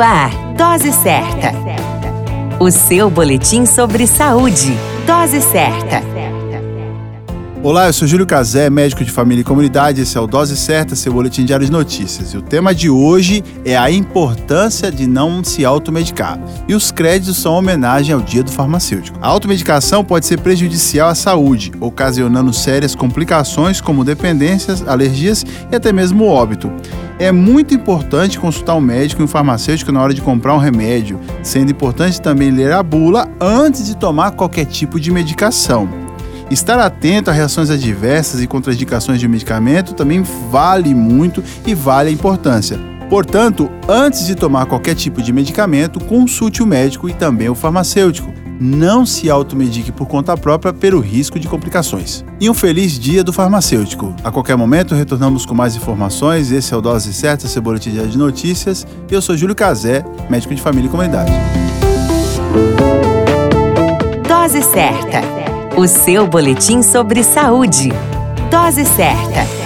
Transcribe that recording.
Ar, Dose Certa. O seu boletim sobre saúde. Dose Certa. Olá, eu sou Júlio Cazé, médico de família e comunidade. Esse é o Dose Certa, seu boletim diário de notícias. E o tema de hoje é a importância de não se automedicar. E os créditos são homenagem ao Dia do Farmacêutico. A automedicação pode ser prejudicial à saúde, ocasionando sérias complicações como dependências, alergias e até mesmo óbito. É muito importante consultar um médico e um farmacêutico na hora de comprar um remédio, sendo importante também ler a bula antes de tomar qualquer tipo de medicação. Estar atento a reações adversas e contraindicações de medicamento também vale muito e vale a importância. Portanto, antes de tomar qualquer tipo de medicamento, consulte o médico e também o farmacêutico. Não se automedique por conta própria pelo risco de complicações. E um feliz dia do farmacêutico. A qualquer momento retornamos com mais informações. Esse é o Dose Certa, seu boletim de notícias. Eu sou Júlio Cazé, médico de família e comunidade. Dose Certa o seu boletim sobre saúde. Dose certa